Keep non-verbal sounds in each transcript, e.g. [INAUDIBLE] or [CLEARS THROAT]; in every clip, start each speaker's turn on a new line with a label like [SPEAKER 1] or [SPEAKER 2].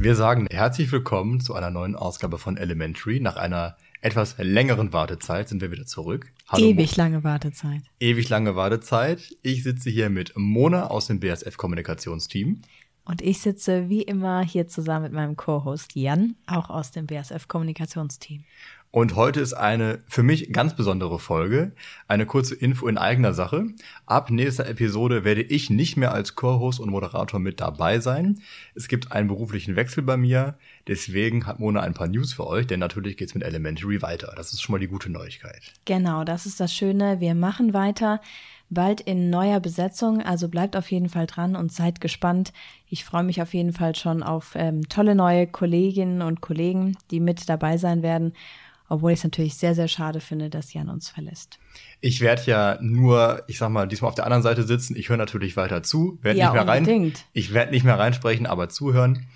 [SPEAKER 1] Wir sagen herzlich willkommen zu einer neuen Ausgabe von Elementary. Nach einer etwas längeren Wartezeit sind wir wieder zurück.
[SPEAKER 2] Hallo, Ewig lange Wartezeit.
[SPEAKER 1] Ewig lange Wartezeit. Ich sitze hier mit Mona aus dem BSF Kommunikationsteam.
[SPEAKER 2] Und ich sitze wie immer hier zusammen mit meinem Co-Host Jan, auch aus dem BSF Kommunikationsteam.
[SPEAKER 1] Und heute ist eine für mich ganz besondere Folge. Eine kurze Info in eigener Sache. Ab nächster Episode werde ich nicht mehr als Co-Host und Moderator mit dabei sein. Es gibt einen beruflichen Wechsel bei mir. Deswegen hat Mona ein paar News für euch, denn natürlich geht's mit Elementary weiter. Das ist schon mal die gute Neuigkeit.
[SPEAKER 2] Genau, das ist das Schöne. Wir machen weiter. Bald in neuer Besetzung, also bleibt auf jeden Fall dran und seid gespannt. Ich freue mich auf jeden Fall schon auf ähm, tolle neue Kolleginnen und Kollegen, die mit dabei sein werden obwohl ich es natürlich sehr, sehr schade finde, dass Jan uns verlässt.
[SPEAKER 1] Ich werde ja nur, ich sag mal, diesmal auf der anderen Seite sitzen. Ich höre natürlich weiter zu, werde ja, nicht mehr rein. Ich werde nicht mehr reinsprechen, aber zuhören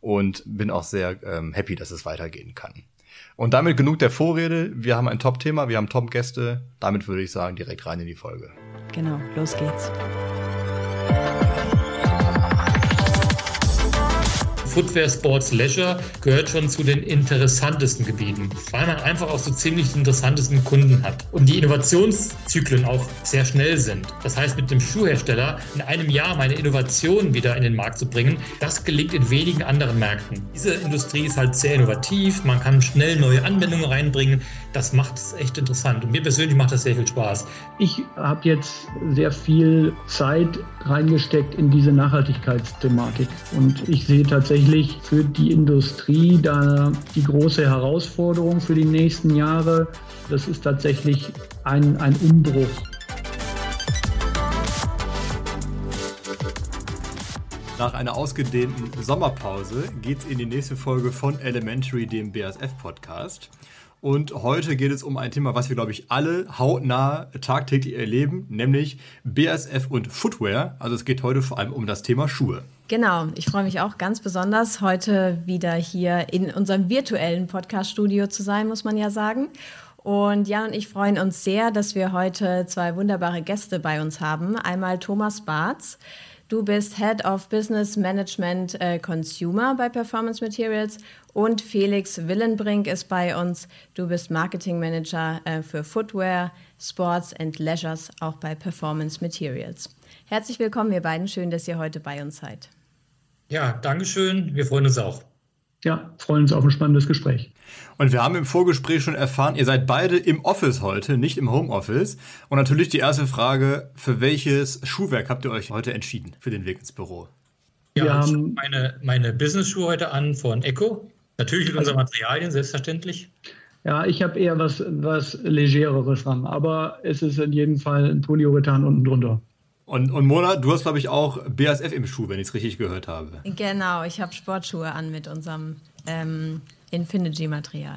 [SPEAKER 1] und bin auch sehr ähm, happy, dass es weitergehen kann. Und damit genug der Vorrede. Wir haben ein Top-Thema, wir haben Top-Gäste. Damit würde ich sagen, direkt rein in die Folge.
[SPEAKER 2] Genau, los geht's.
[SPEAKER 3] Footwear, Sports, Leisure gehört schon zu den interessantesten Gebieten, weil man einfach auch so ziemlich die interessantesten Kunden hat. Und die Innovationszyklen auch sehr schnell sind. Das heißt, mit dem Schuhhersteller in einem Jahr meine Innovationen wieder in den Markt zu bringen, das gelingt in wenigen anderen Märkten. Diese Industrie ist halt sehr innovativ, man kann schnell neue Anwendungen reinbringen. Das macht es echt interessant. Und mir persönlich macht das sehr viel Spaß.
[SPEAKER 4] Ich habe jetzt sehr viel Zeit reingesteckt in diese Nachhaltigkeitsthematik. Und ich sehe tatsächlich tatsächlich für die Industrie da die große Herausforderung für die nächsten Jahre. Das ist tatsächlich ein, ein Umbruch.
[SPEAKER 1] Nach einer ausgedehnten Sommerpause geht es in die nächste Folge von Elementary, dem BASF-Podcast. Und heute geht es um ein Thema, was wir, glaube ich, alle hautnah tagtäglich erleben, nämlich BASF und Footwear. Also es geht heute vor allem um das Thema Schuhe.
[SPEAKER 2] Genau, ich freue mich auch ganz besonders, heute wieder hier in unserem virtuellen Podcast-Studio zu sein, muss man ja sagen. Und Jan und ich freuen uns sehr, dass wir heute zwei wunderbare Gäste bei uns haben. Einmal Thomas Barth. Du bist Head of Business Management äh, Consumer bei Performance Materials und Felix Willenbrink ist bei uns. Du bist Marketing Manager äh, für Footwear, Sports and Leisures auch bei Performance Materials. Herzlich willkommen, ihr beiden. Schön, dass ihr heute bei uns seid.
[SPEAKER 3] Ja, Dankeschön. Wir freuen uns auch.
[SPEAKER 4] Ja, freuen uns auf ein spannendes Gespräch.
[SPEAKER 1] Und wir haben im Vorgespräch schon erfahren, ihr seid beide im Office heute, nicht im Homeoffice. Und natürlich die erste Frage, für welches Schuhwerk habt ihr euch heute entschieden für den Weg ins Büro?
[SPEAKER 3] Ja, wir haben meine, meine Business-Schuhe heute an von Echo. Natürlich mit unseren Materialien, selbstverständlich.
[SPEAKER 4] Ja, ich habe eher was, was Legereres dran, aber es ist in jedem Fall ein Polyurethan unten drunter.
[SPEAKER 1] Und, und Mona, du hast, glaube ich, auch BASF im Schuh, wenn ich es richtig gehört habe.
[SPEAKER 2] Genau, ich habe Sportschuhe an mit unserem ähm, Infinity-Material.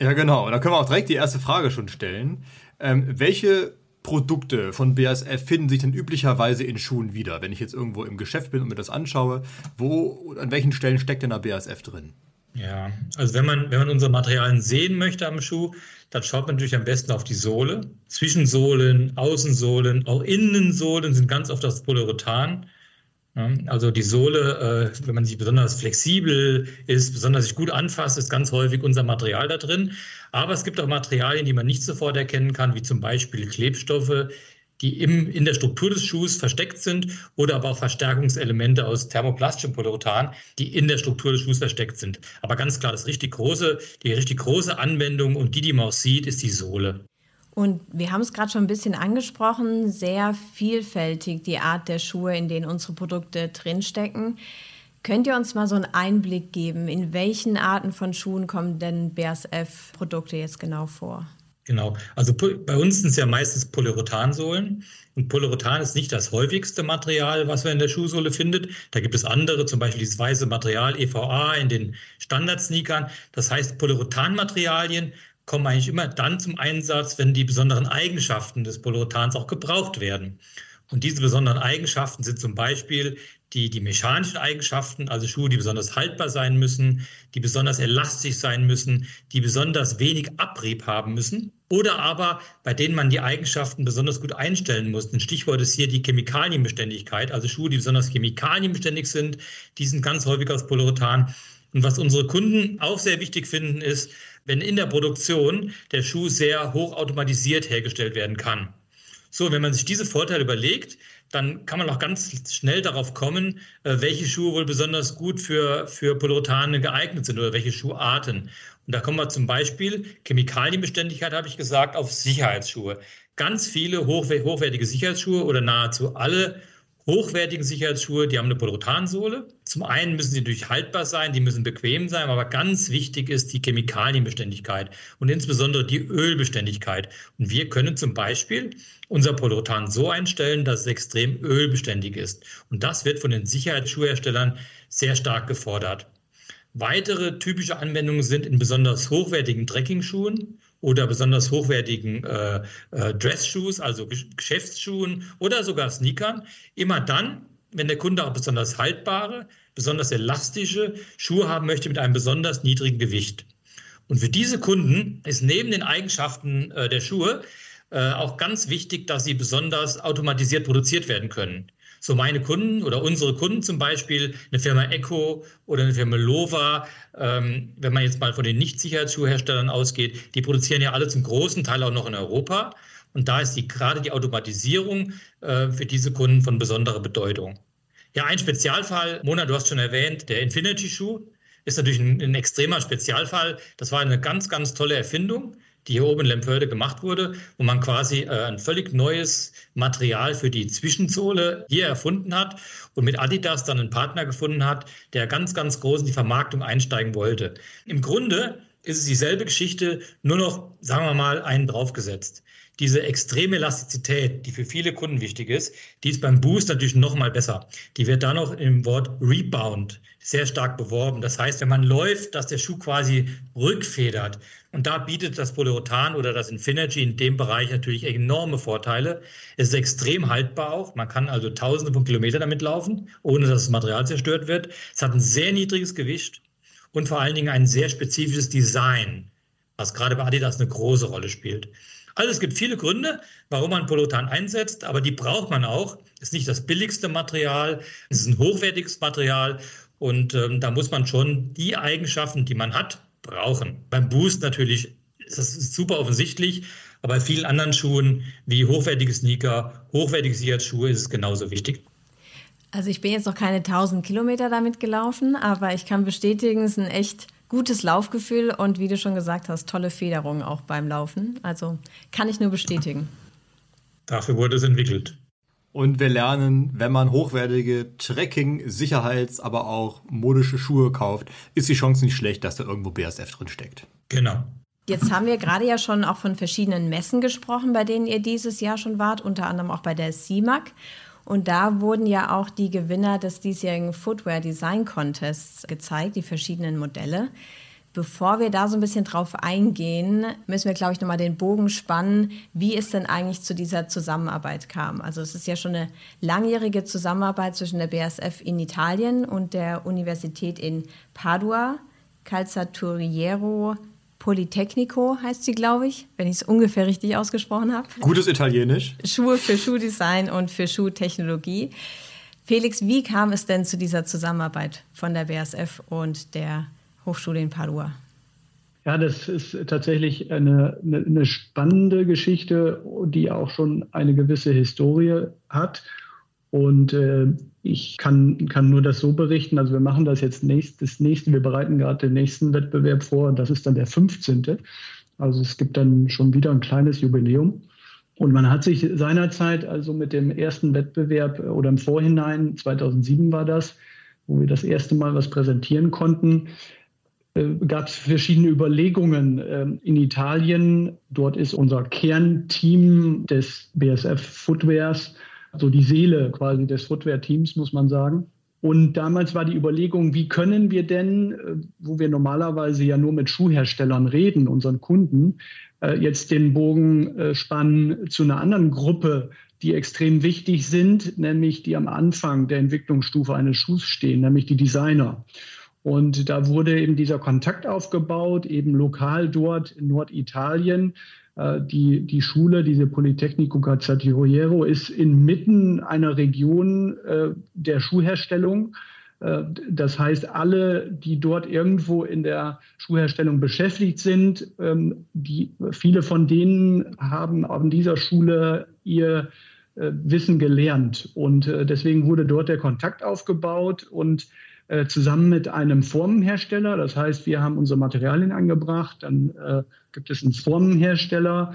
[SPEAKER 1] Ja, genau. Und da können wir auch direkt die erste Frage schon stellen. Ähm, welche Produkte von BASF finden sich denn üblicherweise in Schuhen wieder? Wenn ich jetzt irgendwo im Geschäft bin und mir das anschaue, wo, an welchen Stellen steckt denn da BASF drin?
[SPEAKER 3] Ja, also wenn man, wenn man unsere Materialien sehen möchte am Schuh, dann schaut man natürlich am besten auf die Sohle. Zwischensohlen, Außensohlen, auch Innensohlen sind ganz oft das Polyurethan. Also die Sohle, äh, wenn man sie besonders flexibel ist, besonders sich gut anfasst, ist ganz häufig unser Material da drin. Aber es gibt auch Materialien, die man nicht sofort erkennen kann, wie zum Beispiel Klebstoffe, die im, in der Struktur des Schuhs versteckt sind oder aber auch Verstärkungselemente aus thermoplastischem Polyurethan, die in der Struktur des Schuhs versteckt sind. Aber ganz klar, das richtig große, die richtig große Anwendung und die, die man auch sieht, ist die Sohle.
[SPEAKER 2] Und wir haben es gerade schon ein bisschen angesprochen, sehr vielfältig die Art der Schuhe, in denen unsere Produkte drinstecken. Könnt ihr uns mal so einen Einblick geben, in welchen Arten von Schuhen kommen denn BASF-Produkte jetzt genau vor?
[SPEAKER 3] Genau. Also bei uns sind es ja meistens Polyurethansohlen. Und Polyurethan ist nicht das häufigste Material, was man in der Schuhsohle findet. Da gibt es andere, zum Beispiel dieses weiße Material EVA in den Standard-Sneakern. Das heißt, Polyurethan-Materialien kommen eigentlich immer dann zum Einsatz, wenn die besonderen Eigenschaften des Polyurethans auch gebraucht werden. Und diese besonderen Eigenschaften sind zum Beispiel die, die mechanischen Eigenschaften, also Schuhe, die besonders haltbar sein müssen, die besonders elastisch sein müssen, die besonders wenig Abrieb haben müssen. Oder aber bei denen man die Eigenschaften besonders gut einstellen muss. Ein Stichwort ist hier die Chemikalienbeständigkeit, also Schuhe, die besonders chemikalienbeständig sind, die sind ganz häufig aus Polyurethan. Und was unsere Kunden auch sehr wichtig finden, ist, wenn in der Produktion der Schuh sehr hochautomatisiert hergestellt werden kann. So, wenn man sich diese Vorteile überlegt, dann kann man auch ganz schnell darauf kommen, äh, welche Schuhe wohl besonders gut für, für Polyuretane geeignet sind oder welche Schuharten. Und da kommen wir zum Beispiel, Chemikalienbeständigkeit habe ich gesagt, auf Sicherheitsschuhe. Ganz viele hochwertige Sicherheitsschuhe oder nahezu alle hochwertigen Sicherheitsschuhe, die haben eine Polyurethansohle. Zum einen müssen sie natürlich haltbar sein, die müssen bequem sein, aber ganz wichtig ist die Chemikalienbeständigkeit und insbesondere die Ölbeständigkeit. Und wir können zum Beispiel unser Polyurethan so einstellen, dass es extrem ölbeständig ist. Und das wird von den Sicherheitsschuhherstellern sehr stark gefordert. Weitere typische Anwendungen sind in besonders hochwertigen Trekking-Schuhen oder besonders hochwertigen äh, äh, Dress-Shoes, also Geschäftsschuhen oder sogar Sneakern. Immer dann, wenn der Kunde auch besonders haltbare, besonders elastische Schuhe haben möchte mit einem besonders niedrigen Gewicht. Und für diese Kunden ist neben den Eigenschaften äh, der Schuhe äh, auch ganz wichtig, dass sie besonders automatisiert produziert werden können. So meine Kunden oder unsere Kunden zum Beispiel, eine Firma Echo oder eine Firma Lova, ähm, wenn man jetzt mal von den Nicht-Sicherheitsschuhherstellern ausgeht, die produzieren ja alle zum großen Teil auch noch in Europa. Und da ist die, gerade die Automatisierung äh, für diese Kunden von besonderer Bedeutung. Ja, ein Spezialfall, Mona, du hast schon erwähnt, der Infinity-Schuh ist natürlich ein, ein extremer Spezialfall. Das war eine ganz, ganz tolle Erfindung die hier oben in Lempörde gemacht wurde, wo man quasi äh, ein völlig neues Material für die Zwischensohle hier erfunden hat und mit Adidas dann einen Partner gefunden hat, der ganz, ganz groß in die Vermarktung einsteigen wollte. Im Grunde ist es dieselbe Geschichte, nur noch, sagen wir mal, einen draufgesetzt diese extreme Elastizität, die für viele Kunden wichtig ist, die ist beim Boost natürlich noch mal besser. Die wird da noch im Wort Rebound sehr stark beworben. Das heißt, wenn man läuft, dass der Schuh quasi rückfedert. Und da bietet das Polyurethan oder das Infinity in dem Bereich natürlich enorme Vorteile. Es ist extrem haltbar auch. Man kann also tausende von Kilometern damit laufen, ohne dass das Material zerstört wird. Es hat ein sehr niedriges Gewicht und vor allen Dingen ein sehr spezifisches Design, was gerade bei Adidas eine große Rolle spielt. Also es gibt viele Gründe, warum man Polotan einsetzt, aber die braucht man auch. Es ist nicht das billigste Material, es ist ein hochwertiges Material und ähm, da muss man schon die Eigenschaften, die man hat, brauchen. Beim Boost natürlich ist das super offensichtlich, aber bei vielen anderen Schuhen wie hochwertige Sneaker, hochwertige Sicherheitsschuhe ist es genauso wichtig.
[SPEAKER 2] Also ich bin jetzt noch keine 1000 Kilometer damit gelaufen, aber ich kann bestätigen, es ist ein echt gutes Laufgefühl und wie du schon gesagt hast, tolle Federung auch beim Laufen. Also kann ich nur bestätigen.
[SPEAKER 3] Dafür wurde es entwickelt.
[SPEAKER 1] Und wir lernen, wenn man hochwertige Trekking, Sicherheits-, aber auch modische Schuhe kauft, ist die Chance nicht schlecht, dass da irgendwo BSF drin steckt.
[SPEAKER 3] Genau.
[SPEAKER 2] Jetzt haben wir gerade ja schon auch von verschiedenen Messen gesprochen, bei denen ihr dieses Jahr schon wart, unter anderem auch bei der CIMAC. Und da wurden ja auch die Gewinner des diesjährigen Footwear Design Contests gezeigt, die verschiedenen Modelle. Bevor wir da so ein bisschen drauf eingehen, müssen wir, glaube ich, nochmal den Bogen spannen, wie es denn eigentlich zu dieser Zusammenarbeit kam. Also es ist ja schon eine langjährige Zusammenarbeit zwischen der BSF in Italien und der Universität in Padua, Calzaturiero Politecnico heißt sie, glaube ich, wenn ich es ungefähr richtig ausgesprochen habe.
[SPEAKER 1] Gutes Italienisch.
[SPEAKER 2] Schuhe für Schuhdesign und für Schuhtechnologie. Felix, wie kam es denn zu dieser Zusammenarbeit von der BASF und der Hochschule in Padua?
[SPEAKER 4] Ja, das ist tatsächlich eine, eine, eine spannende Geschichte, die auch schon eine gewisse Historie hat. Und äh, ich kann, kann nur das so berichten. Also wir machen das jetzt nächst, das nächste, wir bereiten gerade den nächsten Wettbewerb vor. Das ist dann der 15. Also es gibt dann schon wieder ein kleines Jubiläum. Und man hat sich seinerzeit also mit dem ersten Wettbewerb oder im Vorhinein, 2007 war das, wo wir das erste Mal was präsentieren konnten, äh, gab es verschiedene Überlegungen ähm, in Italien. Dort ist unser Kernteam des BSF Footwears so die Seele quasi des Footwear-Teams, muss man sagen. Und damals war die Überlegung, wie können wir denn, äh, wo wir normalerweise ja nur mit Schuhherstellern reden, unseren Kunden, äh, jetzt den Bogen äh, spannen zu einer anderen Gruppe die extrem wichtig sind, nämlich die am Anfang der Entwicklungsstufe eines Schuhs stehen, nämlich die Designer. Und da wurde eben dieser Kontakt aufgebaut, eben lokal dort in Norditalien. Äh, die, die Schule, diese Politecnico Cazzatiero, ist inmitten einer Region äh, der Schuhherstellung. Äh, das heißt, alle, die dort irgendwo in der Schuhherstellung beschäftigt sind, ähm, die, viele von denen haben an dieser Schule ihr äh, Wissen gelernt. Und deswegen wurde dort der Kontakt aufgebaut und zusammen mit einem Formenhersteller. Das heißt, wir haben unsere Materialien angebracht, dann gibt es einen Formenhersteller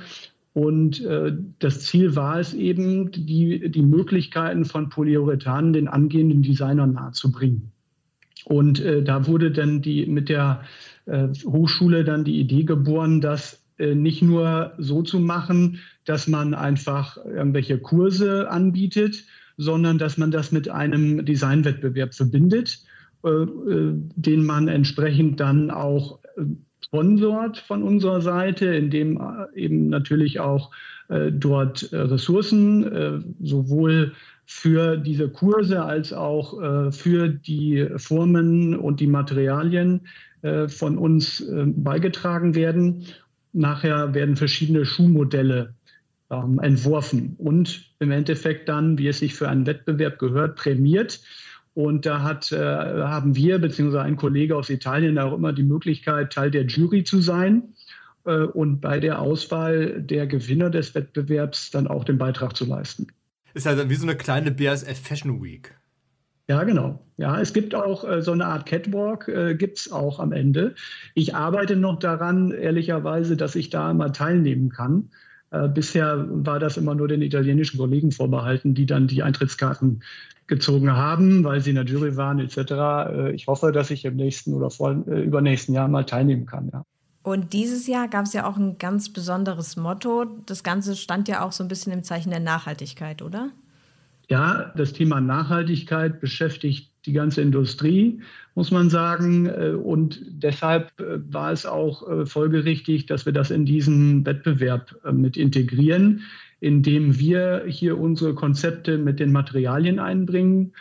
[SPEAKER 4] und äh, das Ziel war es eben, die, die Möglichkeiten von Polyurethan den angehenden Designern nahezubringen. Und äh, da wurde dann die mit der äh, Hochschule dann die Idee geboren, das äh, nicht nur so zu machen, dass man einfach irgendwelche Kurse anbietet, sondern dass man das mit einem Designwettbewerb verbindet, äh, äh, den man entsprechend dann auch sponsort von unserer Seite, indem äh, eben natürlich auch äh, dort äh, Ressourcen äh, sowohl für diese Kurse als auch äh, für die Formen und die Materialien äh, von uns beigetragen werden. Nachher werden verschiedene Schuhmodelle ähm, entworfen und im Endeffekt dann, wie es sich für einen Wettbewerb gehört, prämiert. Und da hat, äh, haben wir beziehungsweise ein Kollege aus Italien auch immer die Möglichkeit, Teil der Jury zu sein äh, und bei der Auswahl der Gewinner des Wettbewerbs dann auch den Beitrag zu leisten.
[SPEAKER 1] Ist also wie so eine kleine BASF Fashion Week.
[SPEAKER 4] Ja, genau. Ja, es gibt auch äh, so eine Art Catwalk, äh, gibt es auch am Ende. Ich arbeite noch daran, ehrlicherweise, dass ich da mal teilnehmen kann. Äh, bisher war das immer nur den italienischen Kollegen vorbehalten, die dann die Eintrittskarten gezogen haben, weil sie in der Jury waren etc. Äh, ich hoffe, dass ich im nächsten oder vor, äh, übernächsten Jahr mal teilnehmen kann. Ja.
[SPEAKER 2] Und dieses Jahr gab es ja auch ein ganz besonderes Motto. Das Ganze stand ja auch so ein bisschen im Zeichen der Nachhaltigkeit, oder?
[SPEAKER 4] Ja, das Thema Nachhaltigkeit beschäftigt die ganze Industrie, muss man sagen. Äh, und deshalb äh, war es auch äh, folgerichtig, dass wir das in diesen Wettbewerb mit integrieren, indem wir hier unsere Konzepte mit den Materialien einbringen.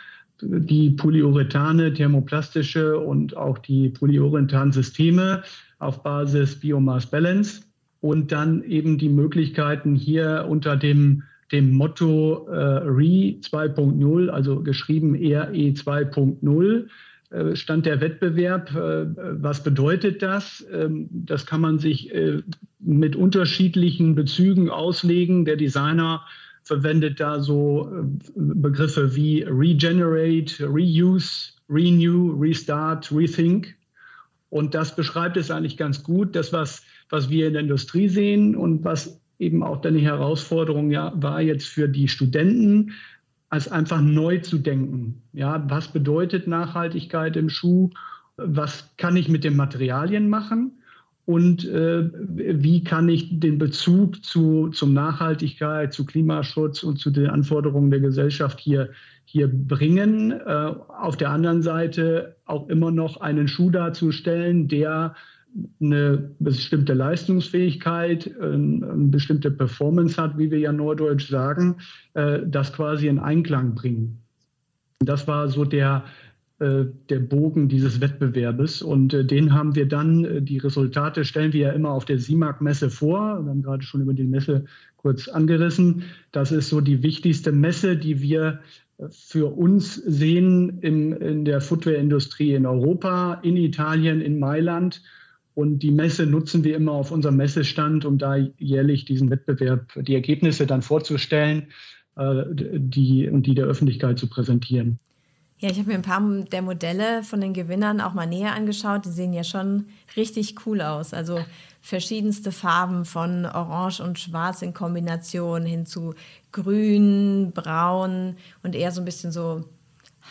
[SPEAKER 4] Die Polyurethane, thermoplastische und auch die Polyurethan-Systeme auf Basis Biomass Balance und dann eben die Möglichkeiten hier unter dem dem Motto äh, RE 2.0, also geschrieben RE 2.0, äh, stand der Wettbewerb. Äh, was bedeutet das? Ähm, das kann man sich äh, mit unterschiedlichen Bezügen auslegen. Der Designer verwendet da so Begriffe wie Regenerate, Reuse, Renew, Restart, Rethink. Und das beschreibt es eigentlich ganz gut, das, was, was wir in der Industrie sehen und was eben auch dann Herausforderung ja, war jetzt für die Studenten, als einfach neu zu denken. Ja, was bedeutet Nachhaltigkeit im Schuh? Was kann ich mit den Materialien machen? Und äh, wie kann ich den Bezug zu zum Nachhaltigkeit, zu Klimaschutz und zu den Anforderungen der Gesellschaft hier, hier bringen? Äh, auf der anderen Seite auch immer noch einen Schuh darzustellen, der eine bestimmte Leistungsfähigkeit, eine bestimmte Performance hat, wie wir ja norddeutsch sagen, äh, das quasi in Einklang bringen. Das war so der, äh, der Bogen dieses Wettbewerbes und äh, den haben wir dann, die Resultate stellen wir ja immer auf der SIMAG-Messe vor. Wir haben gerade schon über die Messe kurz angerissen. Das ist so die wichtigste Messe, die wir für uns sehen in, in der Footwear-Industrie in Europa, in Italien, in Mailand und die Messe nutzen wir immer auf unserem Messestand, um da jährlich diesen Wettbewerb, die Ergebnisse dann vorzustellen äh, die, und die der Öffentlichkeit zu präsentieren.
[SPEAKER 2] Ja, ich habe mir ein paar der Modelle von den Gewinnern auch mal näher angeschaut. Die sehen ja schon richtig cool aus. Also verschiedenste Farben von Orange und Schwarz in Kombination hin zu Grün, Braun und eher so ein bisschen so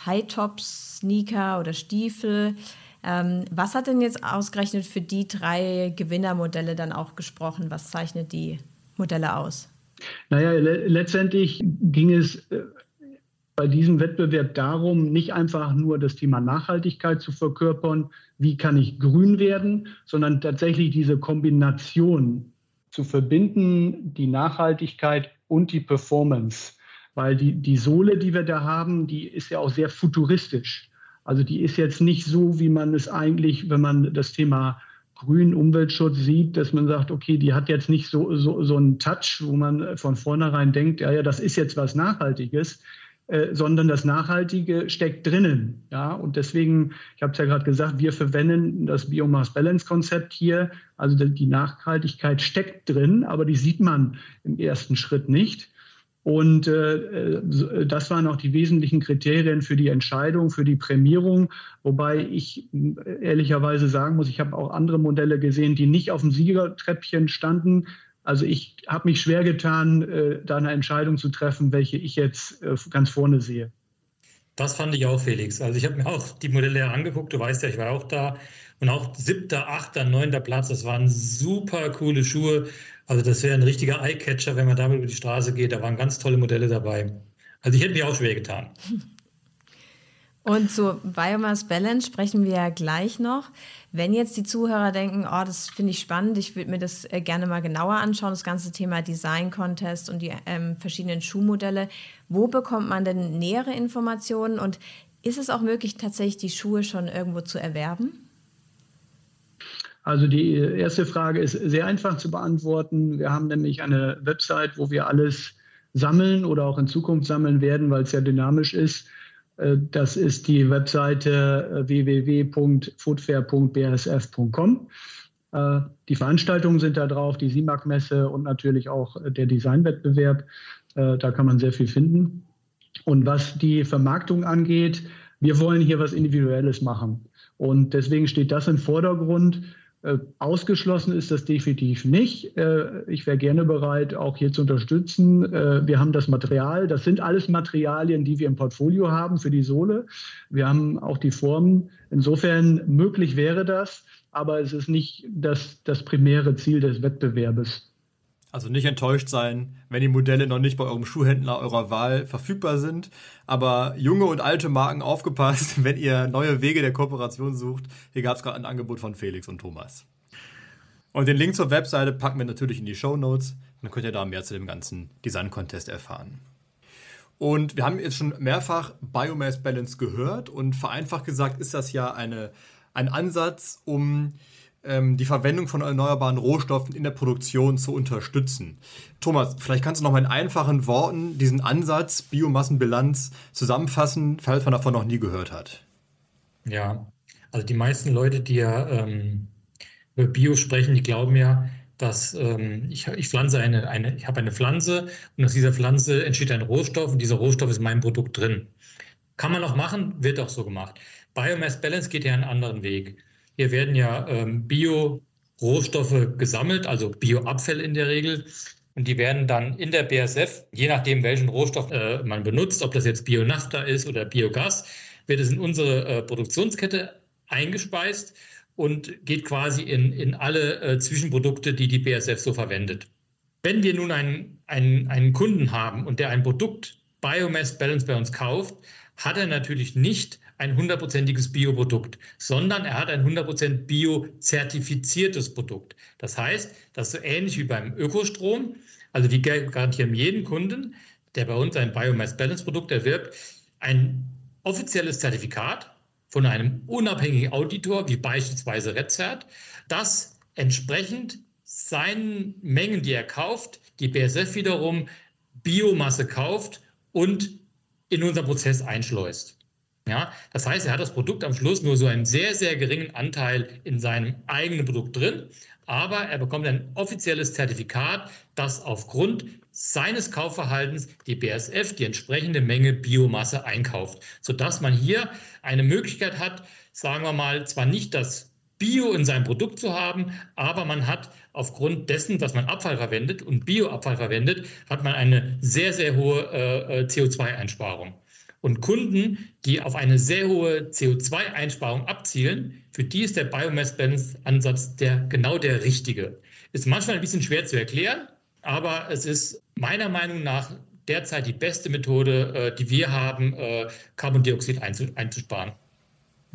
[SPEAKER 2] High-Top-Sneaker oder Stiefel. Ähm, was hat denn jetzt ausgerechnet für die drei Gewinnermodelle dann auch gesprochen? Was zeichnet die Modelle aus?
[SPEAKER 4] Naja, le letztendlich ging es äh, bei diesem Wettbewerb darum, nicht einfach nur das Thema Nachhaltigkeit zu verkörpern, wie kann ich grün werden, sondern tatsächlich diese Kombination zu verbinden, die Nachhaltigkeit und die Performance. weil die, die Sohle, die wir da haben, die ist ja auch sehr futuristisch. Also die ist jetzt nicht so, wie man es eigentlich, wenn man das Thema grünen Umweltschutz sieht, dass man sagt, okay, die hat jetzt nicht so, so, so einen Touch, wo man von vornherein denkt, ja, ja, das ist jetzt was Nachhaltiges, äh, sondern das Nachhaltige steckt drinnen. Ja, und deswegen, ich habe es ja gerade gesagt, wir verwenden das Biomass Balance Konzept hier. Also die Nachhaltigkeit steckt drin, aber die sieht man im ersten Schritt nicht. Und äh, äh, das waren auch die wesentlichen Kriterien für die Entscheidung, für die Prämierung. Wobei ich äh, ehrlicherweise sagen muss, ich habe auch andere Modelle gesehen, die nicht auf dem Siegertreppchen standen. Also ich habe mich schwer getan, äh, da eine Entscheidung zu treffen, welche ich jetzt äh, ganz vorne sehe.
[SPEAKER 3] Das fand ich auch, Felix. Also ich habe mir auch die Modelle angeguckt. Du weißt ja, ich war auch da. Und auch siebter, achter, neunter Platz, das waren super coole Schuhe. Also das wäre ein richtiger Eyecatcher, wenn man damit über die Straße geht. Da waren ganz tolle Modelle dabei. Also ich hätte mich auch schwer getan. [LAUGHS]
[SPEAKER 2] Und zu Biomass Balance sprechen wir ja gleich noch. Wenn jetzt die Zuhörer denken, oh, das finde ich spannend, ich würde mir das äh, gerne mal genauer anschauen, das ganze Thema Design Contest und die ähm, verschiedenen Schuhmodelle, wo bekommt man denn nähere Informationen und ist es auch möglich, tatsächlich die Schuhe schon irgendwo zu erwerben?
[SPEAKER 4] Also die erste Frage ist sehr einfach zu beantworten. Wir haben nämlich eine Website, wo wir alles sammeln oder auch in Zukunft sammeln werden, weil es ja dynamisch ist. Äh, das ist die Webseite äh, www.foodfair.bsf.com. Äh, die Veranstaltungen sind da drauf, die SIMAG-Messe und natürlich auch der Designwettbewerb. Da kann man sehr viel finden. Und was die Vermarktung angeht, wir wollen hier was Individuelles machen. Und deswegen steht das im Vordergrund. Äh, ausgeschlossen ist das definitiv nicht. Äh, ich wäre gerne bereit, auch hier zu unterstützen. Äh, wir haben das Material. Das sind alles Materialien, die wir im Portfolio haben für die Sohle. Wir haben auch die Formen. Insofern möglich wäre das, aber es ist nicht das, das primäre Ziel des Wettbewerbes.
[SPEAKER 1] Also nicht enttäuscht sein, wenn die Modelle noch nicht bei eurem Schuhhändler eurer Wahl verfügbar sind. Aber junge und alte Marken aufgepasst, [LAUGHS] wenn ihr neue Wege der Kooperation sucht. Hier gab es gerade ein Angebot von Felix und Thomas. Und den Link zur Webseite packen wir natürlich in die Show Notes. Dann könnt ihr da mehr zu dem ganzen Design-Contest erfahren. Und wir haben jetzt schon mehrfach Biomass Balance gehört und vereinfacht gesagt ist das ja eine, ein Ansatz, um ähm, die Verwendung von erneuerbaren Rohstoffen in der Produktion zu unterstützen. Thomas, vielleicht kannst du noch mal in einfachen Worten diesen Ansatz Biomassenbilanz zusammenfassen, falls man davon noch nie gehört hat.
[SPEAKER 3] Ja, also die meisten Leute, die ja ähm, über Bio sprechen, die glauben ja, dass ähm, ich, ich pflanze eine, eine, ich habe eine Pflanze und aus dieser Pflanze entsteht ein Rohstoff und dieser Rohstoff ist mein Produkt drin. Kann man auch machen, wird auch so gemacht. Biomass Balance geht ja einen anderen Weg. Hier werden ja ähm, Bio-Rohstoffe gesammelt, also Bioabfälle in der Regel. Und die werden dann in der BSF, je nachdem, welchen Rohstoff äh, man benutzt, ob das jetzt Bionafta ist oder Biogas, wird es in unsere äh, Produktionskette eingespeist und geht quasi in, in alle äh, Zwischenprodukte, die die BSF so verwendet. Wenn wir nun einen, einen, einen Kunden haben und der ein Produkt Biomass Balance bei uns kauft, hat er natürlich nicht ein hundertprozentiges Bioprodukt, sondern er hat ein 100% bio-zertifiziertes Produkt. Das heißt, das ist so ähnlich wie beim Ökostrom. Also die garantieren jedem Kunden, der bei uns ein Biomass Balance Produkt erwirbt, ein offizielles Zertifikat von einem unabhängigen Auditor, wie beispielsweise Rezert, das entsprechend seinen Mengen, die er kauft, die BSF wiederum Biomasse kauft und in unseren Prozess einschleust. Ja, das heißt, er hat das Produkt am Schluss nur so einen sehr, sehr geringen Anteil in seinem eigenen Produkt drin, aber er bekommt ein offizielles Zertifikat, das aufgrund seines Kaufverhaltens die BSF die entsprechende Menge Biomasse einkauft, sodass man hier eine Möglichkeit hat, sagen wir mal, zwar nicht das Bio in seinem Produkt zu haben, aber man hat aufgrund dessen, dass man Abfall verwendet und Bioabfall verwendet, hat man eine sehr, sehr hohe äh, äh CO2-Einsparung. Und Kunden, die auf eine sehr hohe CO2-Einsparung abzielen, für die ist der Biomass-Balance-Ansatz der, genau der richtige. Ist manchmal ein bisschen schwer zu erklären, aber es ist meiner Meinung nach derzeit die beste Methode, äh, die wir haben, äh, Carbondioxid einzusparen.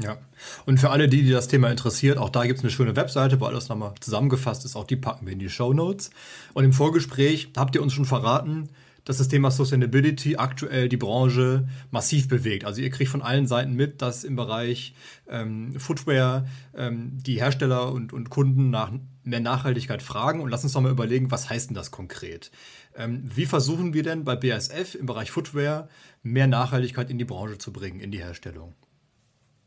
[SPEAKER 1] Ja, und für alle die, die das Thema interessiert, auch da gibt es eine schöne Webseite, wo alles nochmal zusammengefasst ist. Auch die packen wir in die Show Notes. Und im Vorgespräch habt ihr uns schon verraten,
[SPEAKER 5] dass das Thema Sustainability aktuell die Branche massiv bewegt. Also ihr kriegt von allen Seiten mit, dass im Bereich ähm, Footwear ähm, die Hersteller und, und Kunden nach mehr Nachhaltigkeit fragen. Und lass uns doch mal überlegen, was heißt denn das konkret? Ähm, wie versuchen wir denn bei BASF im Bereich Footwear mehr Nachhaltigkeit in die Branche zu bringen, in die Herstellung?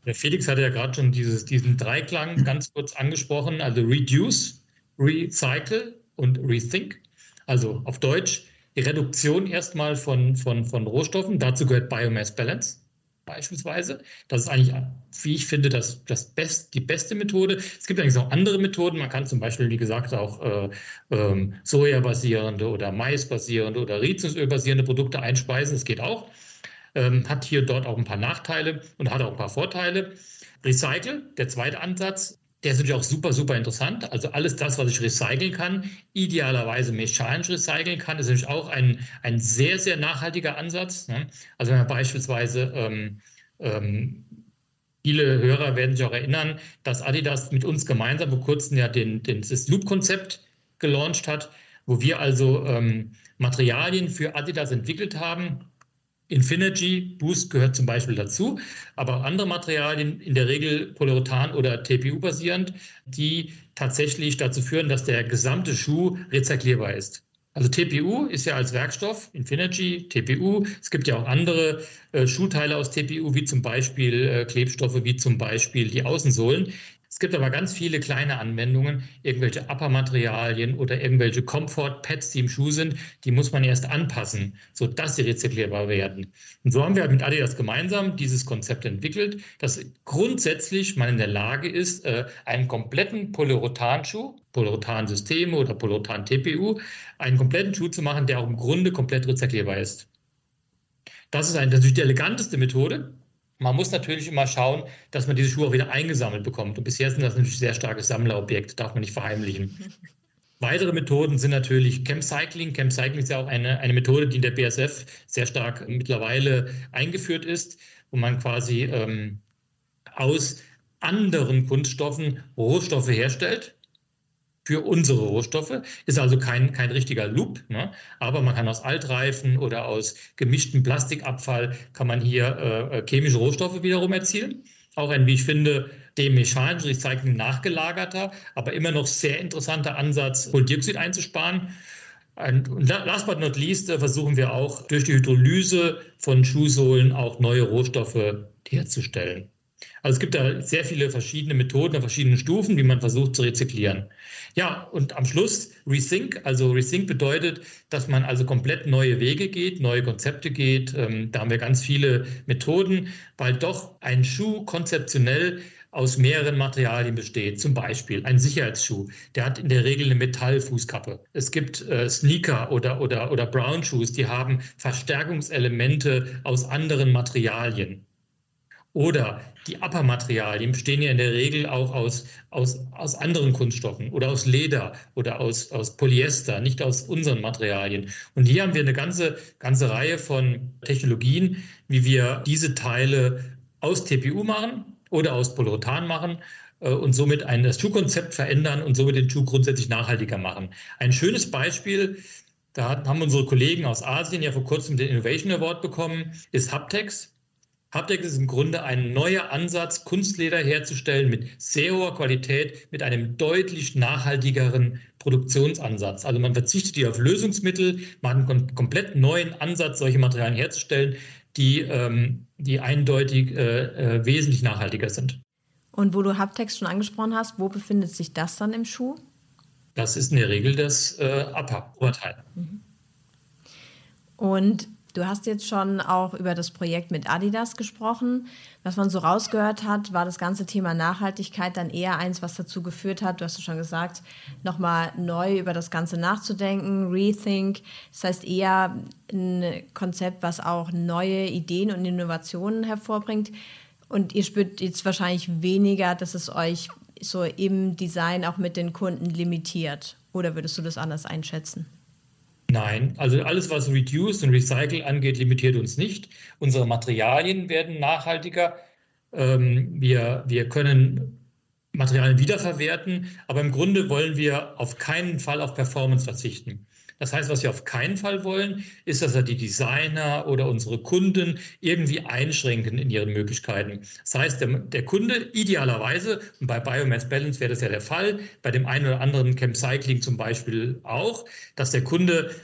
[SPEAKER 3] Der Felix hatte ja gerade schon dieses, diesen Dreiklang ganz kurz angesprochen, also Reduce, Recycle und Rethink. Also auf Deutsch die Reduktion erstmal von, von, von Rohstoffen. Dazu gehört Biomass Balance beispielsweise. Das ist eigentlich, wie ich finde, das, das best, die beste Methode. Es gibt eigentlich auch andere Methoden. Man kann zum Beispiel, wie gesagt, auch äh, ähm, Soja-basierende oder Mais-basierende oder Rizinusöl-basierende Produkte einspeisen. Das geht auch. Ähm, hat hier dort auch ein paar Nachteile und hat auch ein paar Vorteile. Recycle, der zweite Ansatz, der ist natürlich auch super, super interessant. Also alles das, was ich recyceln kann, idealerweise mechanisch recyceln kann, ist natürlich auch ein, ein sehr, sehr nachhaltiger Ansatz. Ne? Also wenn man beispielsweise ähm, ähm, Viele Hörer werden sich auch erinnern, dass Adidas mit uns gemeinsam vor kurzem ja den, den, das Loop-Konzept gelauncht hat, wo wir also ähm, Materialien für Adidas entwickelt haben, Infinergy Boost gehört zum Beispiel dazu, aber auch andere Materialien, in der Regel Polyurethan oder TPU basierend, die tatsächlich dazu führen, dass der gesamte Schuh rezyklierbar ist. Also TPU ist ja als Werkstoff, Infinergy, TPU. Es gibt ja auch andere äh, Schuhteile aus TPU, wie zum Beispiel äh, Klebstoffe, wie zum Beispiel die Außensohlen. Es gibt aber ganz viele kleine Anwendungen, irgendwelche Upper-Materialien oder irgendwelche Comfort-Pads, die im Schuh sind, die muss man erst anpassen, sodass sie rezyklierbar werden. Und so haben wir mit Adidas gemeinsam dieses Konzept entwickelt, dass grundsätzlich man in der Lage ist, äh, einen kompletten Polyurethan-Schuh, Polyurethan-Systeme oder Polyurethan-TPU, einen kompletten Schuh zu machen, der auch im Grunde komplett rezyklierbar ist. Das ist natürlich die eleganteste Methode, man muss natürlich immer schauen, dass man diese Schuhe auch wieder eingesammelt bekommt. Und bisher sind das natürlich sehr starke Sammlerobjekte, darf man nicht verheimlichen. [LAUGHS] Weitere Methoden sind natürlich Campcycling. Campcycling ist ja auch eine, eine Methode, die in der BSF sehr stark mittlerweile eingeführt ist, wo man quasi ähm, aus anderen Kunststoffen Rohstoffe herstellt für unsere Rohstoffe. Ist also kein, kein richtiger Loop, ne? aber man kann aus Altreifen oder aus gemischtem Plastikabfall kann man hier äh, äh, chemische Rohstoffe wiederum erzielen. Auch ein, wie ich finde, dem mechanischen Recycling nachgelagerter, aber immer noch sehr interessanter Ansatz, Kohlendioxid einzusparen. Und last but not least äh, versuchen wir auch durch die Hydrolyse von Schuhsohlen auch neue Rohstoffe herzustellen. Also es gibt da sehr viele verschiedene Methoden auf verschiedenen Stufen, wie man versucht zu rezyklieren. Ja, und am Schluss Rethink. Also Rethink bedeutet, dass man also komplett neue Wege geht, neue Konzepte geht. Ähm, da haben wir ganz viele Methoden, weil doch ein Schuh konzeptionell aus mehreren Materialien besteht. Zum Beispiel ein Sicherheitsschuh, der hat in der Regel eine Metallfußkappe. Es gibt äh, Sneaker oder, oder, oder Brown Shoes, die haben Verstärkungselemente aus anderen Materialien. Oder die Upper-Materialien bestehen ja in der Regel auch aus, aus, aus anderen Kunststoffen oder aus Leder oder aus, aus Polyester, nicht aus unseren Materialien. Und hier haben wir eine ganze, ganze Reihe von Technologien, wie wir diese Teile aus TPU machen oder aus Polyurethan machen äh, und somit ein, das Schuhkonzept verändern und somit den Schuh grundsätzlich nachhaltiger machen. Ein schönes Beispiel, da haben unsere Kollegen aus Asien ja vor kurzem den Innovation Award bekommen, ist Haptex. Haptex ist im Grunde ein neuer Ansatz, Kunstleder herzustellen mit sehr hoher Qualität, mit einem deutlich nachhaltigeren Produktionsansatz. Also man verzichtet hier auf Lösungsmittel, man hat einen komplett neuen Ansatz, solche Materialien herzustellen, die, ähm, die eindeutig äh, äh, wesentlich nachhaltiger sind.
[SPEAKER 2] Und wo du Haptex schon angesprochen hast, wo befindet sich das dann im Schuh?
[SPEAKER 3] Das ist in der Regel das äh, Upper-Oberteil.
[SPEAKER 2] Mhm. Und Du hast jetzt schon auch über das Projekt mit Adidas gesprochen. Was man so rausgehört hat, war das ganze Thema Nachhaltigkeit dann eher eins, was dazu geführt hat, du hast es schon gesagt, nochmal neu über das Ganze nachzudenken, Rethink. Das heißt eher ein Konzept, was auch neue Ideen und Innovationen hervorbringt. Und ihr spürt jetzt wahrscheinlich weniger, dass es euch so im Design auch mit den Kunden limitiert. Oder würdest du das anders einschätzen?
[SPEAKER 3] Nein, also alles, was Reduce und Recycle angeht, limitiert uns nicht. Unsere Materialien werden nachhaltiger. Ähm, wir, wir können Materialien wiederverwerten, aber im Grunde wollen wir auf keinen Fall auf Performance verzichten. Das heißt, was wir auf keinen Fall wollen, ist, dass er die Designer oder unsere Kunden irgendwie einschränken in ihren Möglichkeiten. Das heißt, der, der Kunde idealerweise, und bei Biomass Balance wäre das ja der Fall, bei dem einen oder anderen Camp Cycling zum Beispiel auch, dass der Kunde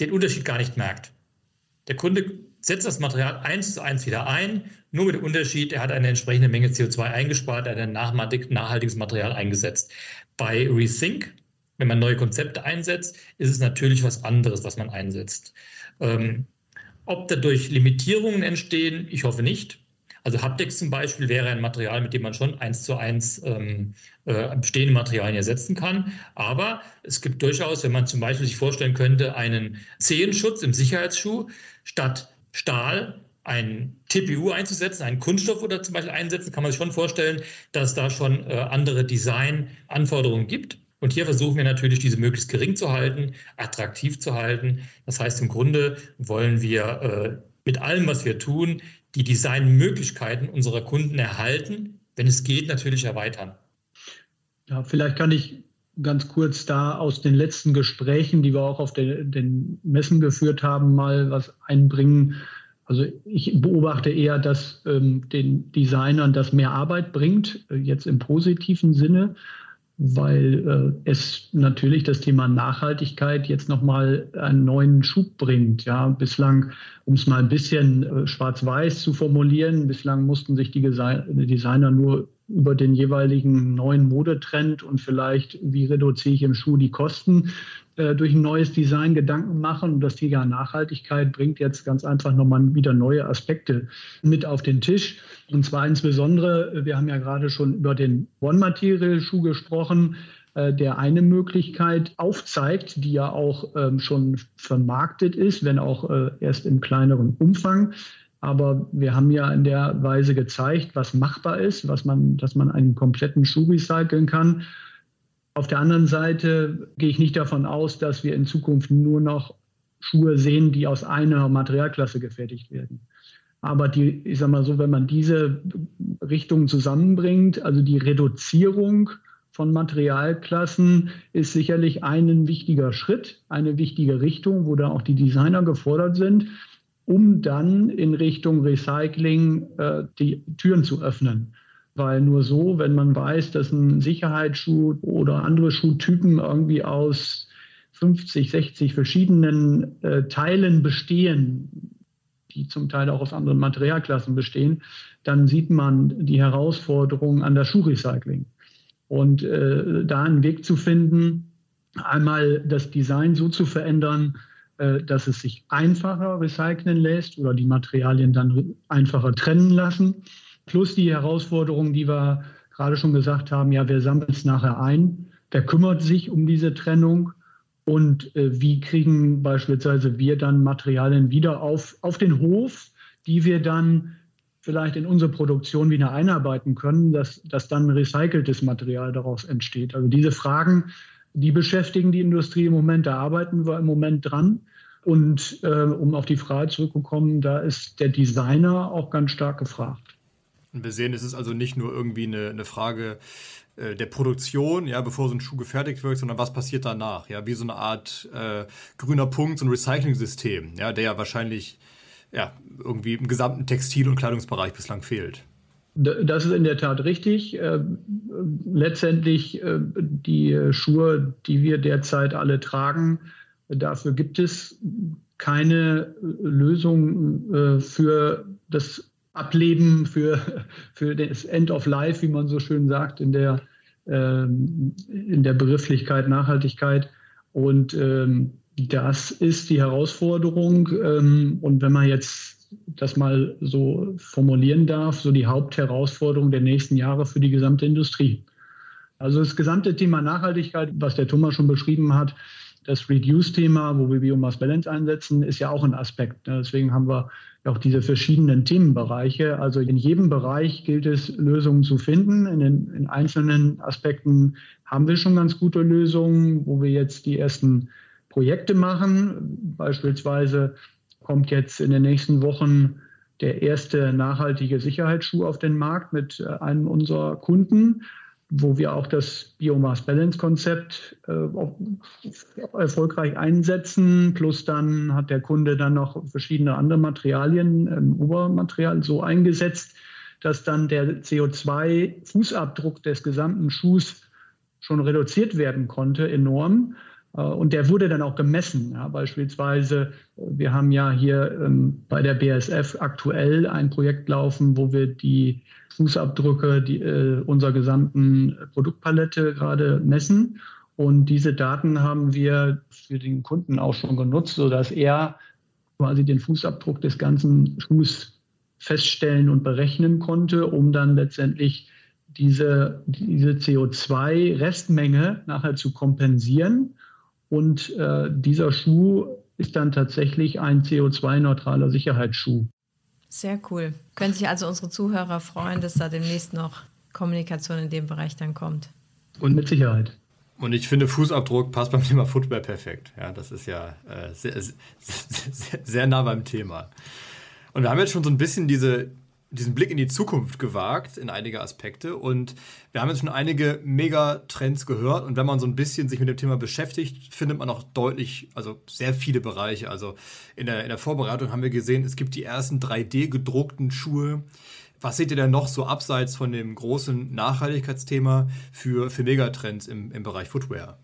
[SPEAKER 3] den Unterschied gar nicht merkt. Der Kunde setzt das Material eins zu eins wieder ein, nur mit dem Unterschied, er hat eine entsprechende Menge CO2 eingespart, er hat ein nachhaltiges Material eingesetzt. Bei Rethink, wenn man neue Konzepte einsetzt, ist es natürlich was anderes, was man einsetzt. Ähm, ob dadurch Limitierungen entstehen, ich hoffe nicht. Also Haptex zum Beispiel wäre ein Material, mit dem man schon eins zu eins ähm, äh, bestehende Materialien ersetzen kann. Aber es gibt durchaus, wenn man zum Beispiel sich vorstellen könnte, einen Zehenschutz im Sicherheitsschuh statt Stahl ein TPU einzusetzen, einen Kunststoff oder zum Beispiel einsetzen, kann man sich schon vorstellen, dass da schon äh, andere Designanforderungen gibt. Und hier versuchen wir natürlich, diese möglichst gering zu halten, attraktiv zu halten. Das heißt, im Grunde wollen wir äh, mit allem, was wir tun, die Designmöglichkeiten unserer Kunden erhalten, wenn es geht, natürlich erweitern.
[SPEAKER 4] Ja, vielleicht kann ich ganz kurz da aus den letzten Gesprächen, die wir auch auf den, den Messen geführt haben, mal was einbringen. Also ich beobachte eher, dass ähm, den Designern das mehr Arbeit bringt, äh, jetzt im positiven Sinne, weil äh, es natürlich das Thema Nachhaltigkeit jetzt nochmal einen neuen Schub bringt. Ja, bislang, um es mal ein bisschen äh, schwarz-weiß zu formulieren, bislang mussten sich die Designer nur über den jeweiligen neuen Modetrend und vielleicht, wie reduziere ich im Schuh die Kosten, äh, durch ein neues Design Gedanken machen. Und das Thema Nachhaltigkeit bringt jetzt ganz einfach nochmal wieder neue Aspekte mit auf den Tisch. Und zwar insbesondere, wir haben ja gerade schon über den One-Material-Schuh gesprochen, äh, der eine Möglichkeit aufzeigt, die ja auch ähm, schon vermarktet ist, wenn auch äh, erst im kleineren Umfang. Aber wir haben ja in der Weise gezeigt, was machbar ist, was man, dass man einen kompletten Schuh recyceln kann. Auf der anderen Seite gehe ich nicht davon aus, dass wir in Zukunft nur noch Schuhe sehen, die aus einer Materialklasse gefertigt werden. Aber die, ich sage mal so, wenn man diese Richtungen zusammenbringt, also die Reduzierung von Materialklassen ist sicherlich ein wichtiger Schritt, eine wichtige Richtung, wo da auch die Designer gefordert sind um dann in Richtung Recycling äh, die Türen zu öffnen. Weil nur so, wenn man weiß, dass ein Sicherheitsschuh oder andere Schuhtypen irgendwie aus 50, 60 verschiedenen äh, Teilen bestehen, die zum Teil auch aus anderen Materialklassen bestehen, dann sieht man die Herausforderungen an das Schuhrecycling. Und äh, da einen Weg zu finden, einmal das Design so zu verändern, äh, dass es sich einfacher recyceln lässt oder die Materialien dann einfacher trennen lassen. Plus die Herausforderung, die wir gerade schon gesagt haben, ja, wer sammelt es nachher ein? Wer kümmert sich um diese Trennung? Und äh, wie kriegen beispielsweise wir dann Materialien wieder auf, auf den Hof, die wir dann vielleicht in unsere Produktion wieder einarbeiten können, dass, dass dann recyceltes Material daraus entsteht. Also diese Fragen die beschäftigen die Industrie im Moment, da arbeiten wir im Moment dran. Und äh, um auf die Frage zurückzukommen, da ist der Designer auch ganz stark gefragt.
[SPEAKER 5] Und wir sehen, es ist also nicht nur irgendwie eine, eine Frage äh, der Produktion, ja, bevor so ein Schuh gefertigt wird, sondern was passiert danach, ja, wie so eine Art äh, grüner Punkt, so ein Recycling-System, ja, der ja wahrscheinlich ja, irgendwie im gesamten Textil- und Kleidungsbereich bislang fehlt.
[SPEAKER 4] Das ist in der Tat richtig. Äh, letztendlich äh, die Schuhe, die wir derzeit alle tragen, dafür gibt es keine Lösung für das Ableben, für, für das End of Life, wie man so schön sagt, in der, ähm, in der Begrifflichkeit Nachhaltigkeit. Und ähm, das ist die Herausforderung. Ähm, und wenn man jetzt das mal so formulieren darf, so die Hauptherausforderung der nächsten Jahre für die gesamte Industrie. Also das gesamte Thema Nachhaltigkeit, was der Thomas schon beschrieben hat, das Reduce-Thema, wo wir Biomass Balance einsetzen, ist ja auch ein Aspekt. Ne? Deswegen haben wir auch diese verschiedenen Themenbereiche. Also in jedem Bereich gilt es, Lösungen zu finden. In den in einzelnen Aspekten haben wir schon ganz gute Lösungen, wo wir jetzt die ersten Projekte machen. Beispielsweise kommt jetzt in den nächsten Wochen der erste nachhaltige Sicherheitsschuh auf den Markt mit äh, einem unserer Kunden. Wo wir auch das Biomass Balance Konzept äh, erfolgreich einsetzen. Plus dann hat der Kunde dann noch verschiedene andere Materialien im Obermaterial so eingesetzt, dass dann der CO2-Fußabdruck des gesamten Schuhs schon reduziert werden konnte, enorm. Äh, und der wurde dann auch gemessen. Ja, beispielsweise, wir haben ja hier ähm, bei der BSF aktuell ein Projekt laufen, wo wir die Fußabdrücke die, äh, unserer gesamten Produktpalette gerade messen. Und diese Daten haben wir für den Kunden auch schon genutzt, sodass er quasi den Fußabdruck des ganzen Schuhs feststellen und berechnen konnte, um dann letztendlich diese, diese CO2-Restmenge nachher zu kompensieren und äh, dieser Schuh ist dann tatsächlich ein CO2-neutraler Sicherheitsschuh.
[SPEAKER 2] Sehr cool. Können sich also unsere Zuhörer freuen, dass da demnächst noch Kommunikation in dem Bereich dann kommt.
[SPEAKER 4] Und mit Sicherheit.
[SPEAKER 5] Und ich finde, Fußabdruck passt beim Thema Footwear perfekt. Ja, das ist ja äh, sehr, sehr, sehr nah beim Thema. Und wir haben jetzt schon so ein bisschen diese, diesen Blick in die Zukunft gewagt, in einige Aspekte. Und wir haben jetzt schon einige Megatrends gehört. Und wenn man so ein bisschen sich mit dem Thema beschäftigt, findet man auch deutlich, also sehr viele Bereiche. Also in der, in der Vorbereitung haben wir gesehen, es gibt die ersten 3D-gedruckten Schuhe. Was seht ihr denn noch so abseits von dem großen Nachhaltigkeitsthema für, für Megatrends im, im Bereich Footwear?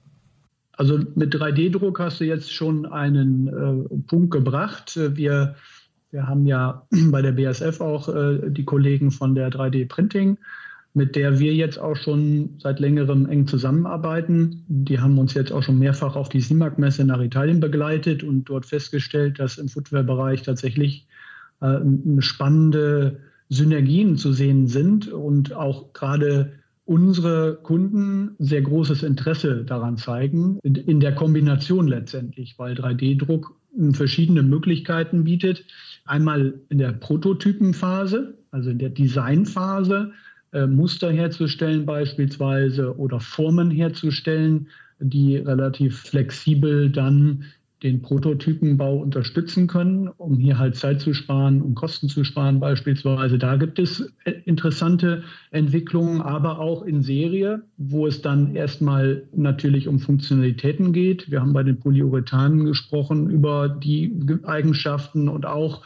[SPEAKER 4] Also mit 3D-Druck hast du jetzt schon einen äh, Punkt gebracht. Wir wir haben ja [CLEARS THROAT] bei der BSF auch äh, die Kollegen von der 3D-Printing, mit der wir jetzt auch schon seit längerem eng zusammenarbeiten. Die haben uns jetzt auch schon mehrfach auf die SIMAG-Messe nach Italien begleitet und dort festgestellt, dass im Footwear-Bereich tatsächlich äh, spannende Synergien zu sehen sind und auch gerade unsere Kunden sehr großes Interesse daran zeigen, in der Kombination letztendlich, weil 3D-Druck verschiedene Möglichkeiten bietet. Einmal in der Prototypenphase, also in der Designphase, äh, Muster herzustellen beispielsweise oder Formen herzustellen, die relativ flexibel dann den Prototypenbau unterstützen können, um hier halt Zeit zu sparen und Kosten zu sparen beispielsweise. Da gibt es äh, interessante Entwicklungen, aber auch in Serie, wo es dann erstmal natürlich um Funktionalitäten geht. Wir haben bei den Polyurethanen gesprochen über die Eigenschaften und auch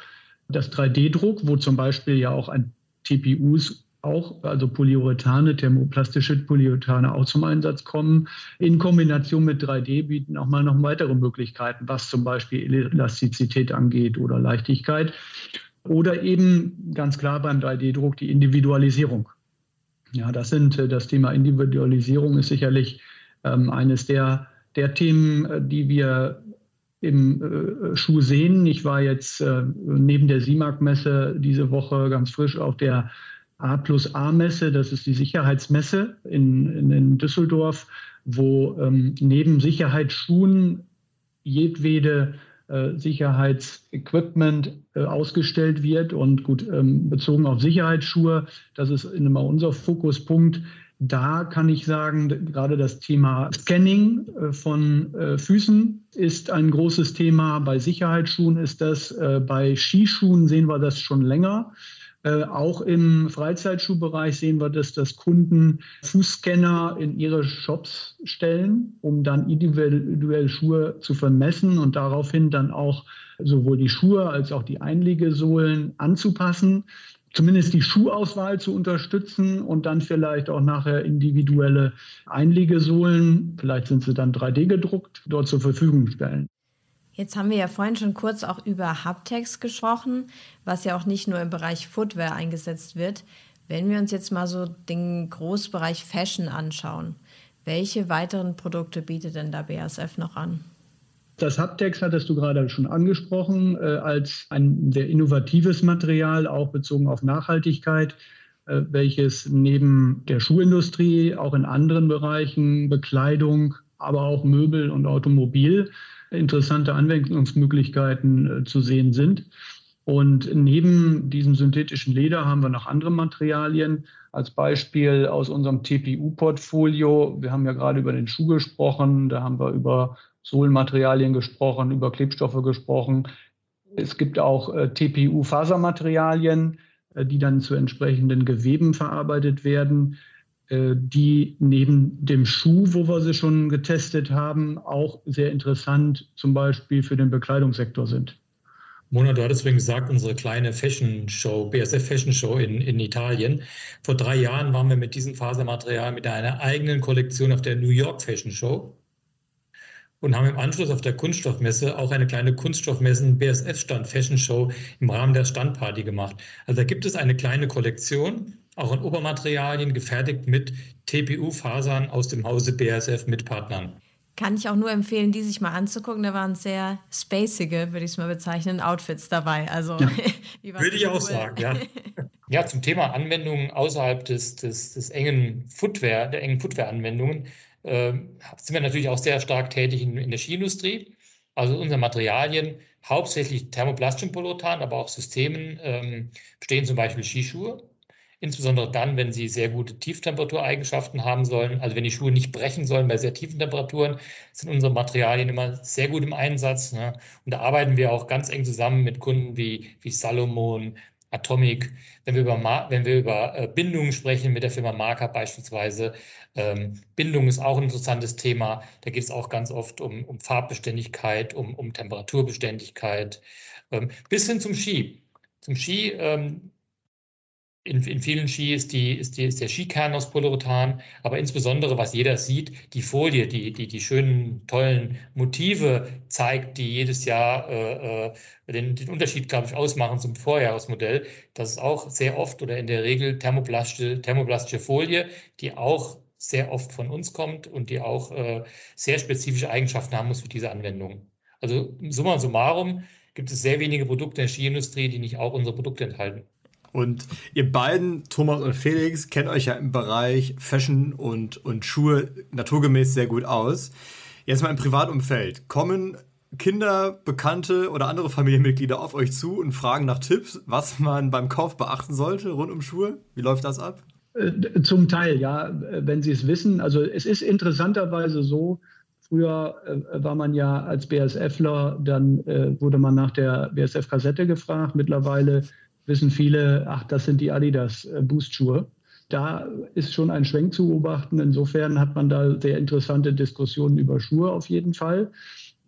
[SPEAKER 4] das 3D-Druck, wo zum Beispiel ja auch ein TPUs auch, also Polyurethane, thermoplastische Polyurethane auch zum Einsatz kommen. In Kombination mit 3D bieten auch mal noch weitere Möglichkeiten, was zum Beispiel Elastizität angeht oder Leichtigkeit. Oder eben ganz klar beim 3D-Druck die Individualisierung. Ja, das sind äh, das Thema Individualisierung ist sicherlich ähm, eines der, der Themen, äh, die wir im äh, Schuh sehen. Ich war jetzt äh, neben der SIMAG-Messe diese Woche ganz frisch auf der A plus A-Messe, das ist die Sicherheitsmesse in, in, in Düsseldorf, wo ähm, neben Sicherheitsschuhen jedwede äh, Sicherheitsequipment äh, ausgestellt wird. Und gut, ähm, bezogen auf Sicherheitsschuhe, das ist immer unser Fokuspunkt. Da kann ich sagen, gerade das Thema Scanning äh, von äh, Füßen ist ein großes Thema. Bei Sicherheitsschuhen ist das, äh, bei Skischuhen sehen wir das schon länger. Äh, auch im Freizeitschuhbereich sehen wir, dass das Kunden Fußscanner in ihre Shops stellen, um dann individuell Schuhe zu vermessen und daraufhin dann auch sowohl die Schuhe als auch die Einlegesohlen anzupassen zumindest die Schuhauswahl zu unterstützen und dann vielleicht auch nachher individuelle Einlegesohlen, vielleicht sind sie dann 3D gedruckt, dort zur Verfügung stellen.
[SPEAKER 2] Jetzt haben wir ja vorhin schon kurz auch über Haptex gesprochen, was ja auch nicht nur im Bereich Footwear eingesetzt wird. Wenn wir uns jetzt mal so den Großbereich Fashion anschauen, welche weiteren Produkte bietet denn da BASF noch an?
[SPEAKER 4] Das Haptex hattest du gerade schon angesprochen, äh, als ein sehr innovatives Material, auch bezogen auf Nachhaltigkeit, äh, welches neben der Schuhindustrie auch in anderen Bereichen, Bekleidung, aber auch Möbel und Automobil interessante Anwendungsmöglichkeiten äh, zu sehen sind. Und neben diesem synthetischen Leder haben wir noch andere Materialien. Als Beispiel aus unserem TPU-Portfolio. Wir haben ja gerade über den Schuh gesprochen. Da haben wir über Sohlenmaterialien gesprochen, über Klebstoffe gesprochen. Es gibt auch äh, TPU-Fasermaterialien, äh, die dann zu entsprechenden Geweben verarbeitet werden. Äh, die neben dem Schuh, wo wir sie schon getestet haben, auch sehr interessant zum Beispiel für den Bekleidungssektor sind.
[SPEAKER 3] Mona, du hattest übrigens gesagt, unsere kleine Fashion Show, BSF Fashion Show in, in Italien. Vor drei Jahren waren wir mit diesem Fasermaterial mit einer eigenen Kollektion auf der New York Fashion Show und haben im Anschluss auf der Kunststoffmesse auch eine kleine Kunststoffmessen BSF-Stand Fashion Show im Rahmen der Standparty gemacht. Also da gibt es eine kleine Kollektion, auch an Obermaterialien, gefertigt mit TPU-Fasern aus dem Hause BSF mit Partnern.
[SPEAKER 2] Kann ich auch nur empfehlen, die sich mal anzugucken. Da waren sehr spacige, würde ich es mal bezeichnen, Outfits dabei. Also
[SPEAKER 3] ja. [LAUGHS] würde ich auch sagen, ja. [LAUGHS] ja, zum Thema Anwendungen außerhalb des, des, des engen Footwear, der engen Footwear-Anwendungen äh, sind wir natürlich auch sehr stark tätig in, in der Skiindustrie. Also unsere Materialien, hauptsächlich thermoplastischen Polyurethan, aber auch Systemen, ähm, bestehen zum Beispiel Skischuhe. Insbesondere dann, wenn sie sehr gute Tieftemperatur-Eigenschaften haben sollen. Also wenn die Schuhe nicht brechen sollen bei sehr tiefen Temperaturen, sind unsere Materialien immer sehr gut im Einsatz. Ne? Und da arbeiten wir auch ganz eng zusammen mit Kunden wie, wie Salomon, Atomic, wenn wir über, wenn wir über äh, Bindungen sprechen, mit der Firma Marker beispielsweise. Ähm, Bindung ist auch ein interessantes Thema. Da geht es auch ganz oft um, um Farbbeständigkeit, um, um Temperaturbeständigkeit, ähm, bis hin zum Ski. Zum Ski ähm, in, in vielen Ski ist, die, ist, die, ist der Skikern aus Polyurethan, aber insbesondere, was jeder sieht, die Folie, die, die, die schönen, tollen Motive zeigt, die jedes Jahr äh, äh den, den Unterschied, glaube ich, ausmachen zum Vorjahresmodell. Das ist auch sehr oft oder in der Regel thermoplastische, thermoplastische Folie, die auch sehr oft von uns kommt und die auch äh, sehr spezifische Eigenschaften haben muss für diese Anwendung. Also summa summarum gibt es sehr wenige Produkte in der Skiindustrie, die nicht auch unsere Produkte enthalten.
[SPEAKER 5] Und ihr beiden, Thomas und Felix, kennt euch ja im Bereich Fashion und, und Schuhe naturgemäß sehr gut aus. Jetzt mal im Privatumfeld. Kommen Kinder, Bekannte oder andere Familienmitglieder auf euch zu und fragen nach Tipps, was man beim Kauf beachten sollte rund um Schuhe? Wie läuft das ab?
[SPEAKER 4] Äh, zum Teil, ja, wenn sie es wissen. Also es ist interessanterweise so, früher äh, war man ja als BSFler, dann äh, wurde man nach der BSF-Kassette gefragt. Mittlerweile wissen viele, ach, das sind die Adidas äh, Boost-Schuhe. Da ist schon ein Schwenk zu beobachten. Insofern hat man da sehr interessante Diskussionen über Schuhe auf jeden Fall.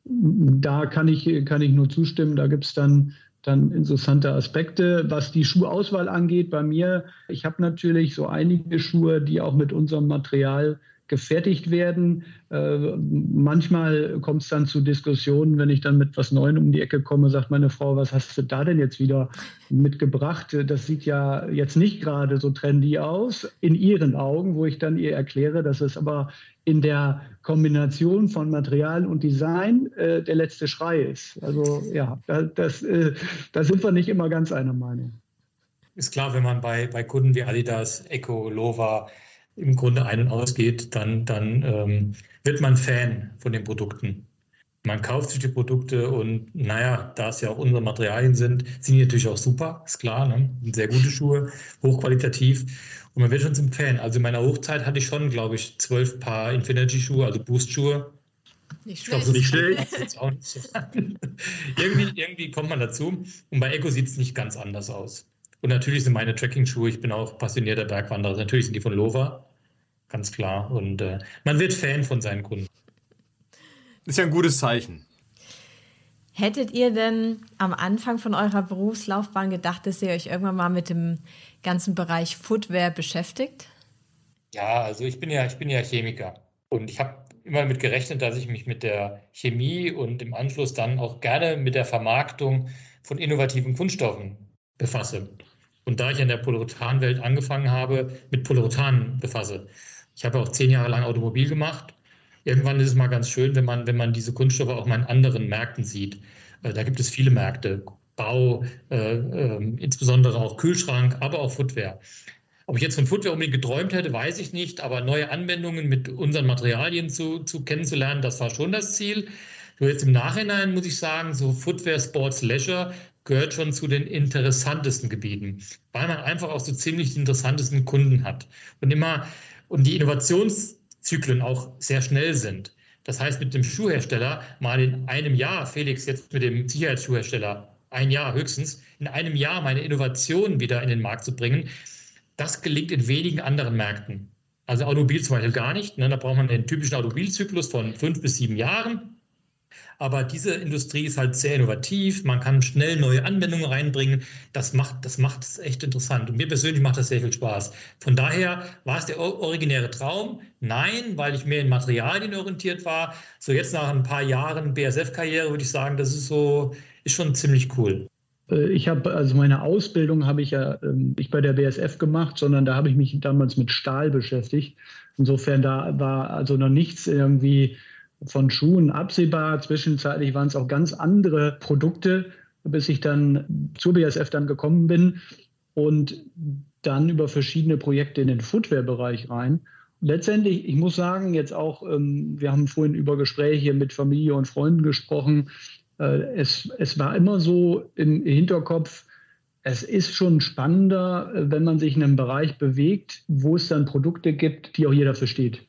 [SPEAKER 4] Da kann ich, kann ich nur zustimmen. Da gibt es dann, dann interessante Aspekte. Was die Schuhauswahl angeht, bei mir, ich habe natürlich so einige Schuhe, die auch mit unserem Material gefertigt werden. Äh, manchmal kommt es dann zu Diskussionen, wenn ich dann mit was Neuem um die Ecke komme, sagt meine Frau, was hast du da denn jetzt wieder mitgebracht? Das sieht ja jetzt nicht gerade so trendy aus, in ihren Augen, wo ich dann ihr erkläre, dass es aber in der Kombination von Material und Design äh, der letzte Schrei ist. Also ja, das, äh, da sind wir nicht immer ganz einer Meinung.
[SPEAKER 3] Ist klar, wenn man bei, bei Kunden wie Adidas, Echo, Lova, im Grunde ein- und ausgeht, dann, dann ähm, wird man Fan von den Produkten. Man kauft sich die Produkte und naja, da es ja auch unsere Materialien sind, sind die natürlich auch super, ist klar, ne? sehr gute Schuhe, hochqualitativ und man wird schon zum Fan. Also in meiner Hochzeit hatte ich schon, glaube ich, zwölf Paar Infinity-Schuhe, also Boost-Schuhe. Nicht schlecht. Ich so nicht schlecht. [LAUGHS] [LAUGHS] irgendwie, irgendwie kommt man dazu und bei Echo sieht es nicht ganz anders aus. Und natürlich sind meine Tracking-Schuhe, ich bin auch passionierter Bergwanderer, natürlich sind die von Lova, ganz klar. Und äh, man wird Fan von seinen Kunden.
[SPEAKER 5] Ist ja ein gutes Zeichen.
[SPEAKER 2] Hättet ihr denn am Anfang von eurer Berufslaufbahn gedacht, dass ihr euch irgendwann mal mit dem ganzen Bereich Footwear beschäftigt?
[SPEAKER 3] Ja, also ich bin ja, ich bin ja Chemiker und ich habe immer damit gerechnet, dass ich mich mit der Chemie und im Anschluss dann auch gerne mit der Vermarktung von innovativen Kunststoffen befasse. Und da ich in der Polyurethan-Welt angefangen habe, mit Polyurethan befasse. Ich habe auch zehn Jahre lang Automobil gemacht. Irgendwann ist es mal ganz schön, wenn man, wenn man diese Kunststoffe auch mal in anderen Märkten sieht. Äh, da gibt es viele Märkte. Bau, äh, äh, insbesondere auch Kühlschrank, aber auch Footwear. Ob ich jetzt von Footwear unbedingt geträumt hätte, weiß ich nicht, aber neue Anwendungen mit unseren Materialien zu, zu kennenzulernen, das war schon das Ziel. So jetzt im Nachhinein muss ich sagen, so Footwear, Sports, Leisure gehört schon zu den interessantesten Gebieten, weil man einfach auch so ziemlich die interessantesten Kunden hat und immer und die Innovationszyklen auch sehr schnell sind. Das heißt, mit dem Schuhhersteller mal in einem Jahr, Felix, jetzt mit dem Sicherheitsschuhhersteller, ein Jahr höchstens, in einem Jahr meine Innovationen wieder in den Markt zu bringen, das gelingt in wenigen anderen Märkten. Also Automobil zum Beispiel gar nicht. Ne? Da braucht man den typischen Automobilzyklus von fünf bis sieben Jahren. Aber diese Industrie ist halt sehr innovativ. Man kann schnell neue Anwendungen reinbringen. Das macht, das macht es echt interessant. Und mir persönlich macht das sehr viel Spaß. Von daher war es der originäre Traum. Nein, weil ich mehr in Materialien orientiert war. So jetzt nach ein paar Jahren BSF-Karriere würde ich sagen, das ist so, ist schon ziemlich cool.
[SPEAKER 4] Äh, ich habe also meine Ausbildung habe ich ja ähm, nicht bei der BSF gemacht, sondern da habe ich mich damals mit Stahl beschäftigt. Insofern da war also noch nichts irgendwie von Schuhen absehbar. Zwischenzeitlich waren es auch ganz andere Produkte, bis ich dann zur BSF dann gekommen bin und dann über verschiedene Projekte in den Footwear-Bereich rein. Letztendlich, ich muss sagen, jetzt auch, ähm, wir haben vorhin über Gespräche mit Familie und Freunden gesprochen. Äh, es, es war immer so im Hinterkopf, es ist schon spannender, äh, wenn man sich in einem Bereich bewegt, wo es dann Produkte gibt, die auch jeder versteht.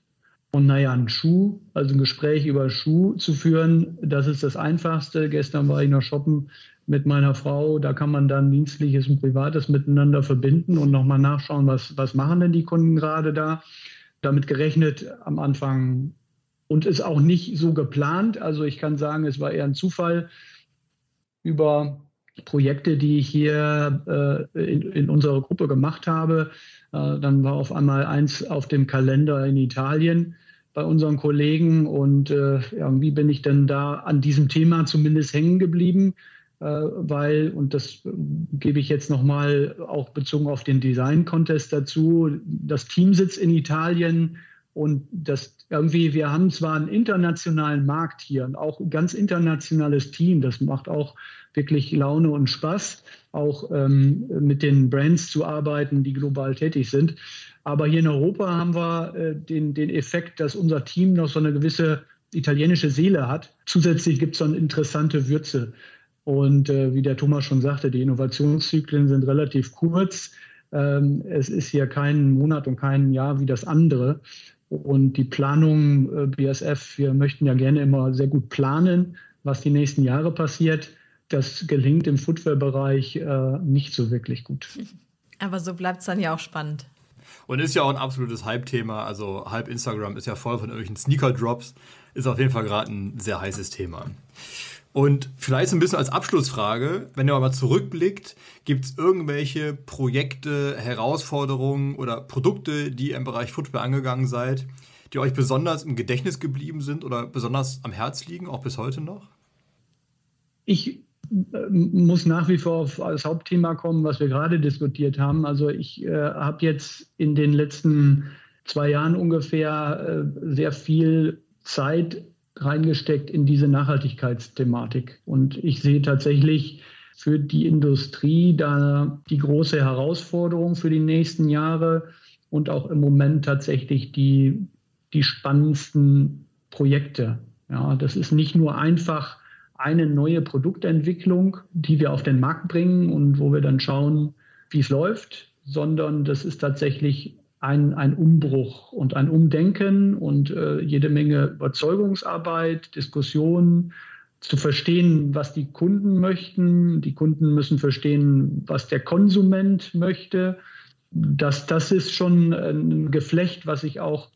[SPEAKER 4] Und naja, ein Schuh, also ein Gespräch über Schuh zu führen, das ist das Einfachste. Gestern war ich noch shoppen mit meiner Frau. Da kann man dann Dienstliches und Privates miteinander verbinden und nochmal nachschauen, was, was machen denn die Kunden gerade da. Damit gerechnet am Anfang und ist auch nicht so geplant. Also ich kann sagen, es war eher ein Zufall über Projekte, die ich hier äh, in, in unserer Gruppe gemacht habe. Äh, dann war auf einmal eins auf dem Kalender in Italien bei unseren Kollegen und äh, irgendwie bin ich dann da an diesem Thema zumindest hängen geblieben, äh, weil, und das gebe ich jetzt nochmal auch bezogen auf den Design-Contest dazu, das Team sitzt in Italien und das irgendwie, wir haben zwar einen internationalen Markt hier und auch ein ganz internationales Team, das macht auch wirklich Laune und Spaß, auch ähm, mit den Brands zu arbeiten, die global tätig sind. Aber hier in Europa haben wir äh, den, den Effekt, dass unser Team noch so eine gewisse italienische Seele hat. Zusätzlich gibt es dann interessante Würze. Und äh, wie der Thomas schon sagte, die Innovationszyklen sind relativ kurz. Ähm, es ist hier kein Monat und kein Jahr wie das andere. Und die Planung äh, BSF, wir möchten ja gerne immer sehr gut planen, was die nächsten Jahre passiert. Das gelingt im Footwear-Bereich äh, nicht so wirklich gut. [LAUGHS]
[SPEAKER 2] Aber so bleibt es dann ja auch spannend.
[SPEAKER 5] Und ist ja auch ein absolutes Hype-Thema. Also Hype Instagram ist ja voll von irgendwelchen Sneaker-Drops. Ist auf jeden Fall gerade ein sehr heißes Thema. Und vielleicht so ein bisschen als Abschlussfrage, wenn ihr mal zurückblickt, gibt es irgendwelche Projekte, Herausforderungen oder Produkte, die ihr im Bereich Footwear angegangen seid, die euch besonders im Gedächtnis geblieben sind oder besonders am Herz liegen, auch bis heute noch?
[SPEAKER 4] Ich muss nach wie vor auf das Hauptthema kommen, was wir gerade diskutiert haben. Also ich äh, habe jetzt in den letzten zwei Jahren ungefähr äh, sehr viel Zeit reingesteckt in diese Nachhaltigkeitsthematik. Und ich sehe tatsächlich für die Industrie da die große Herausforderung für die nächsten Jahre und auch im Moment tatsächlich die, die spannendsten Projekte. Ja, das ist nicht nur einfach eine neue Produktentwicklung, die wir auf den Markt bringen und wo wir dann schauen, wie es läuft, sondern das ist tatsächlich ein, ein Umbruch und ein Umdenken und äh, jede Menge Überzeugungsarbeit, Diskussionen, zu verstehen, was die Kunden möchten. Die Kunden müssen verstehen, was der Konsument möchte. Das, das ist schon ein Geflecht, was sich auch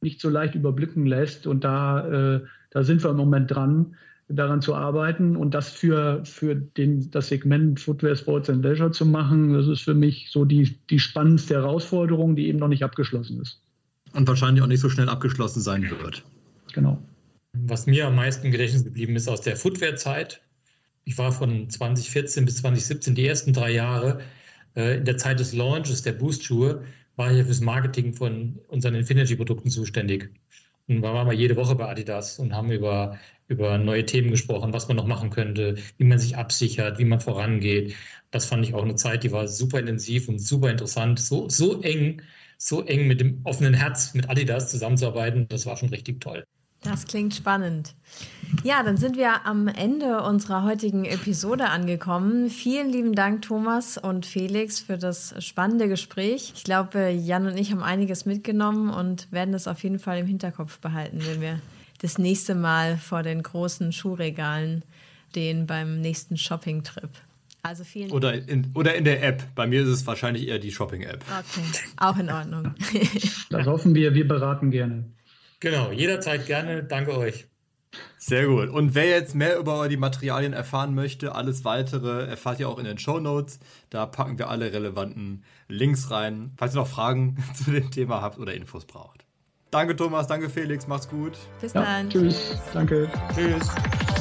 [SPEAKER 4] nicht so leicht überblicken lässt. Und da, äh, da sind wir im Moment dran daran zu arbeiten und das für, für den, das Segment Footwear, Sports and Leisure zu machen, das ist für mich so die, die spannendste Herausforderung, die eben noch nicht abgeschlossen ist.
[SPEAKER 5] Und wahrscheinlich auch nicht so schnell abgeschlossen sein wird.
[SPEAKER 4] Genau.
[SPEAKER 3] Was mir am meisten im Gedächtnis geblieben ist aus der Footwear-Zeit, ich war von 2014 bis 2017 die ersten drei Jahre äh, in der Zeit des Launches der Boost-Schuhe, war ich fürs Marketing von unseren Infinity-Produkten zuständig. Und waren wir jede Woche bei Adidas und haben über über neue Themen gesprochen, was man noch machen könnte, wie man sich absichert, wie man vorangeht. Das fand ich auch eine Zeit, die war super intensiv und super interessant, so, so eng, so eng mit dem offenen Herz mit Adidas zusammenzuarbeiten. Das war schon richtig toll.
[SPEAKER 2] Das klingt spannend. Ja, dann sind wir am Ende unserer heutigen Episode angekommen. Vielen lieben Dank, Thomas und Felix, für das spannende Gespräch. Ich glaube, Jan und ich haben einiges mitgenommen und werden es auf jeden Fall im Hinterkopf behalten, wenn wir das nächste Mal vor den großen Schuhregalen stehen beim nächsten Shopping-Trip. Also vielen
[SPEAKER 1] oder in, oder in der App. Bei mir ist es wahrscheinlich eher die Shopping-App.
[SPEAKER 2] Okay, auch in Ordnung.
[SPEAKER 4] das hoffen wir. Wir beraten gerne.
[SPEAKER 3] Genau, jederzeit gerne. Danke euch.
[SPEAKER 1] Sehr gut. Und wer jetzt mehr über die Materialien erfahren möchte, alles weitere erfahrt ihr auch in den Show Notes. Da packen wir alle relevanten Links rein, falls ihr noch Fragen [LAUGHS] zu dem Thema habt oder Infos braucht. Danke Thomas, danke Felix, macht's gut.
[SPEAKER 2] Bis ja, dann.
[SPEAKER 4] Tschüss, danke.
[SPEAKER 3] Tschüss.